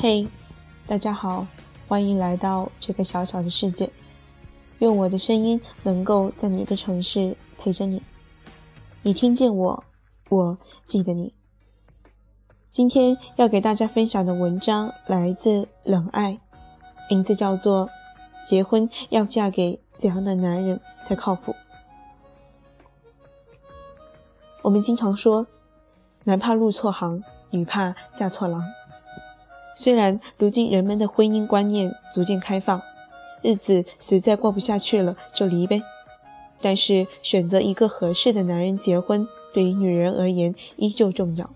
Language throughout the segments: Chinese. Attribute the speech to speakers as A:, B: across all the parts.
A: 嘿，大家好，欢迎来到这个小小的世界。愿我的声音能够在你的城市陪着你。你听见我，我记得你。今天要给大家分享的文章来自冷爱，名字叫做《结婚要嫁给怎样的男人才靠谱》。我们经常说，男怕入错行，女怕嫁错郎。虽然如今人们的婚姻观念逐渐开放，日子实在过不下去了就离呗，但是选择一个合适的男人结婚，对于女人而言依旧重要。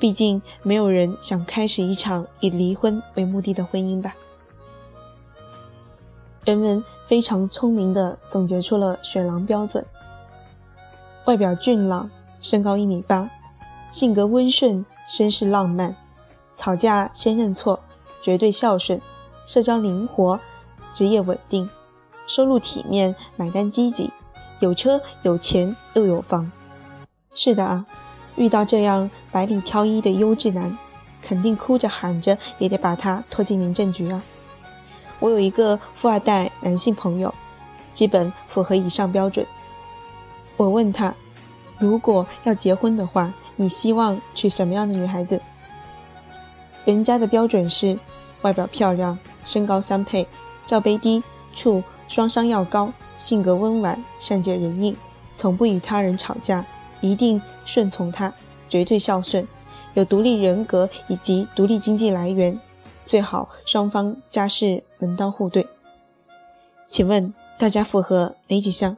A: 毕竟没有人想开始一场以离婚为目的的婚姻吧。人们非常聪明地总结出了选郎标准：外表俊朗，身高一米八，性格温顺，绅士浪漫。吵架先认错，绝对孝顺，社交灵活，职业稳定，收入体面，买单积极，有车有钱又有房。是的啊，遇到这样百里挑一的优质男，肯定哭着喊着也得把他拖进民政局啊！我有一个富二代男性朋友，基本符合以上标准。我问他，如果要结婚的话，你希望娶什么样的女孩子？人家的标准是外表漂亮，身高相配，罩杯低，处双商要高，性格温婉，善解人意，从不与他人吵架，一定顺从他，绝对孝顺，有独立人格以及独立经济来源，最好双方家世门当户对。请问大家符合哪几项？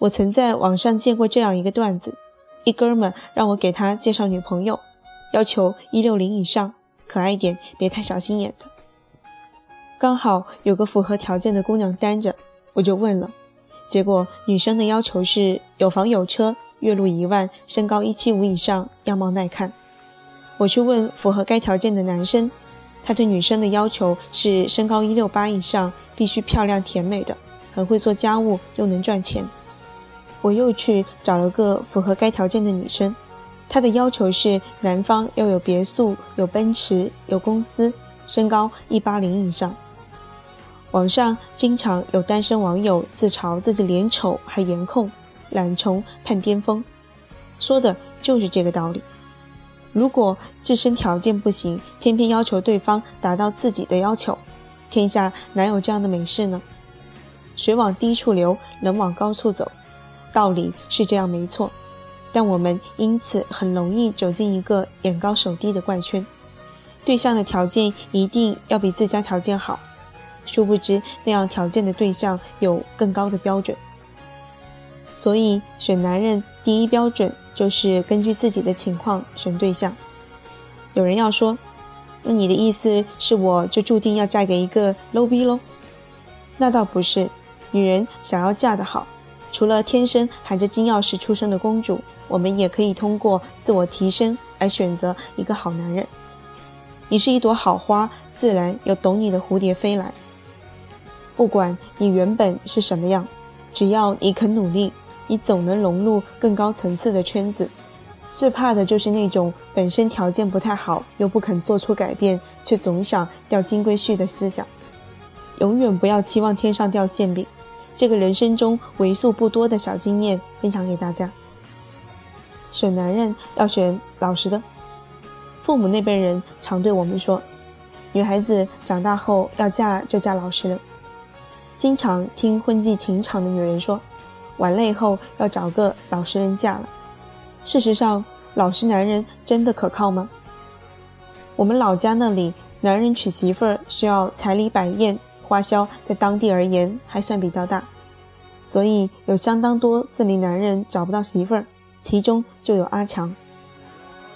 A: 我曾在网上见过这样一个段子，一哥们让我给他介绍女朋友。要求一六零以上，可爱点，别太小心眼的。刚好有个符合条件的姑娘单着，我就问了。结果女生的要求是有房有车，月入一万，身高一七五以上，样貌耐看。我去问符合该条件的男生，他对女生的要求是身高一六八以上，必须漂亮甜美的，很会做家务，又能赚钱。我又去找了个符合该条件的女生。他的要求是男方要有别墅、有奔驰、有公司，身高一八零以上。网上经常有单身网友自嘲自己脸丑还颜控，懒虫盼巅峰，说的就是这个道理。如果自身条件不行，偏偏要求对方达到自己的要求，天下哪有这样的美事呢？水往低处流，人往高处走，道理是这样没错。但我们因此很容易走进一个眼高手低的怪圈，对象的条件一定要比自家条件好，殊不知那样条件的对象有更高的标准。所以选男人第一标准就是根据自己的情况选对象。有人要说，那你的意思是我就注定要嫁给一个 low 逼喽？那倒不是，女人想要嫁得好，除了天生含着金钥匙出生的公主。我们也可以通过自我提升来选择一个好男人。你是一朵好花，自然有懂你的蝴蝶飞来。不管你原本是什么样，只要你肯努力，你总能融入更高层次的圈子。最怕的就是那种本身条件不太好，又不肯做出改变，却总想钓金龟婿的思想。永远不要期望天上掉馅饼。这个人生中为数不多的小经验，分享给大家。选男人要选老实的。父母那辈人常对我们说，女孩子长大后要嫁就嫁老实人。经常听婚纪情场的女人说，完了以后要找个老实人嫁了。事实上，老实男人真的可靠吗？我们老家那里，男人娶媳妇儿需要彩礼摆宴，花销在当地而言还算比较大，所以有相当多四零男人找不到媳妇儿。其中就有阿强。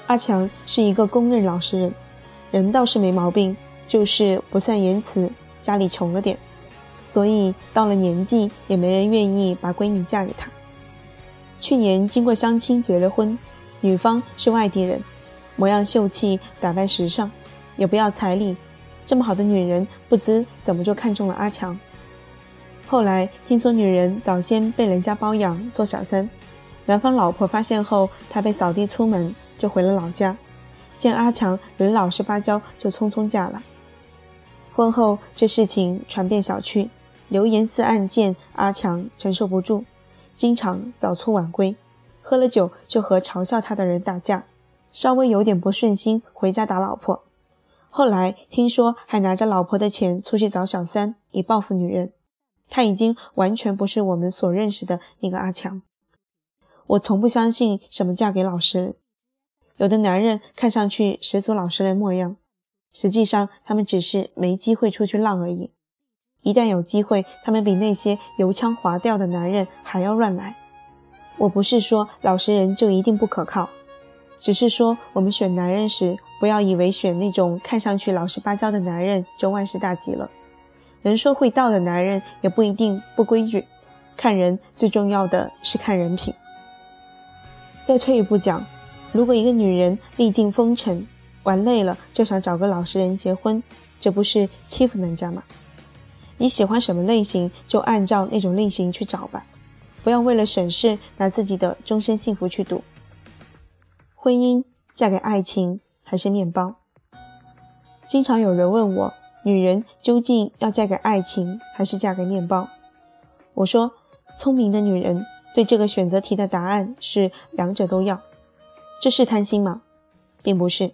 A: 阿强是一个公认老实人，人倒是没毛病，就是不善言辞，家里穷了点，所以到了年纪也没人愿意把闺女嫁给他。去年经过相亲结了婚，女方是外地人，模样秀气，打扮时尚，也不要彩礼，这么好的女人，不知怎么就看中了阿强。后来听说女人早先被人家包养做小三。男方老婆发现后，他被扫地出门，就回了老家。见阿强人老实巴交，就匆匆嫁了。婚后这事情传遍小区，流言四案件，阿强承受不住，经常早出晚归，喝了酒就和嘲笑他的人打架，稍微有点不顺心回家打老婆。后来听说还拿着老婆的钱出去找小三，以报复女人。他已经完全不是我们所认识的那个阿强。我从不相信什么嫁给老实人。有的男人看上去十足老实人模样，实际上他们只是没机会出去浪而已。一旦有机会，他们比那些油腔滑调的男人还要乱来。我不是说老实人就一定不可靠。只是说，我们选男人时，不要以为选那种看上去老实巴交的男人就万事大吉了。能说会道的男人也不一定不规矩。看人最重要的是看人品。再退一步讲，如果一个女人历尽风尘，玩累了就想找个老实人结婚，这不是欺负人家吗？你喜欢什么类型，就按照那种类型去找吧，不要为了省事拿自己的终身幸福去赌。婚姻嫁给爱情还是面包？经常有人问我，女人究竟要嫁给爱情还是嫁给面包？我说，聪明的女人对这个选择题的答案是两者都要。这是贪心吗？并不是。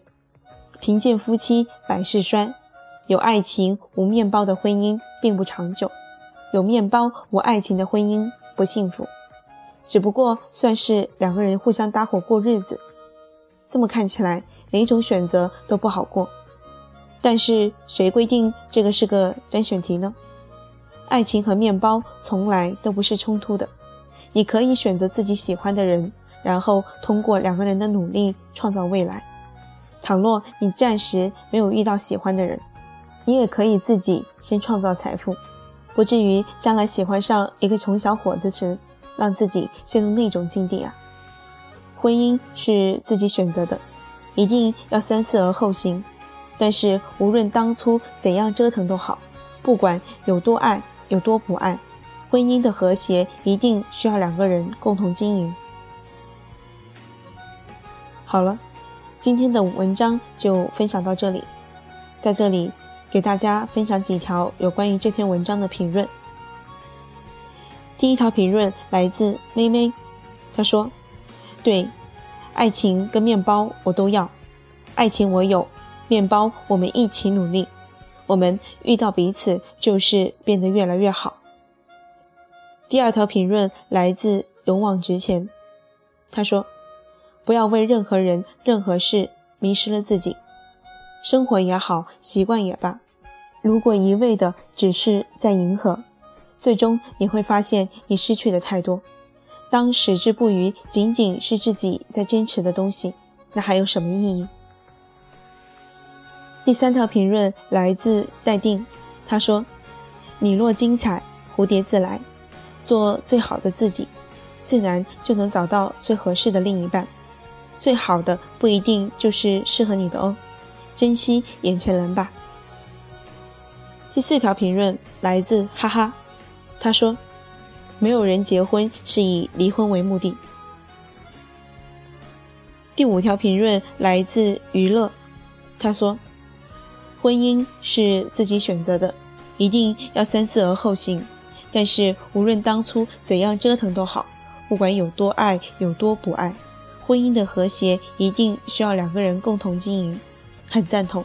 A: 贫贱夫妻百事衰，有爱情无面包的婚姻并不长久，有面包无爱情的婚姻不幸福。只不过算是两个人互相搭伙过日子。这么看起来，哪种选择都不好过。但是谁规定这个是个单选题呢？爱情和面包从来都不是冲突的。你可以选择自己喜欢的人，然后通过两个人的努力创造未来。倘若你暂时没有遇到喜欢的人，你也可以自己先创造财富，不至于将来喜欢上一个穷小伙子时，让自己陷入那种境地啊。婚姻是自己选择的，一定要三思而后行。但是无论当初怎样折腾都好，不管有多爱有多不爱，婚姻的和谐一定需要两个人共同经营。好了，今天的文章就分享到这里，在这里给大家分享几条有关于这篇文章的评论。第一条评论来自妹妹，她说。对，爱情跟面包我都要。爱情我有，面包我们一起努力。我们遇到彼此就是变得越来越好。第二条评论来自勇往直前，他说：“不要为任何人、任何事迷失了自己。生活也好，习惯也罢，如果一味的只是在迎合，最终你会发现你失去的太多。”当矢志不渝仅仅是自己在坚持的东西，那还有什么意义？第三条评论来自待定，他说：“你若精彩，蝴蝶自来。做最好的自己，自然就能找到最合适的另一半。最好的不一定就是适合你的哦，珍惜眼前人吧。”第四条评论来自哈哈，他说。没有人结婚是以离婚为目的。第五条评论来自娱乐，他说：“婚姻是自己选择的，一定要三思而后行。但是无论当初怎样折腾都好，不管有多爱有多不爱，婚姻的和谐一定需要两个人共同经营。”很赞同。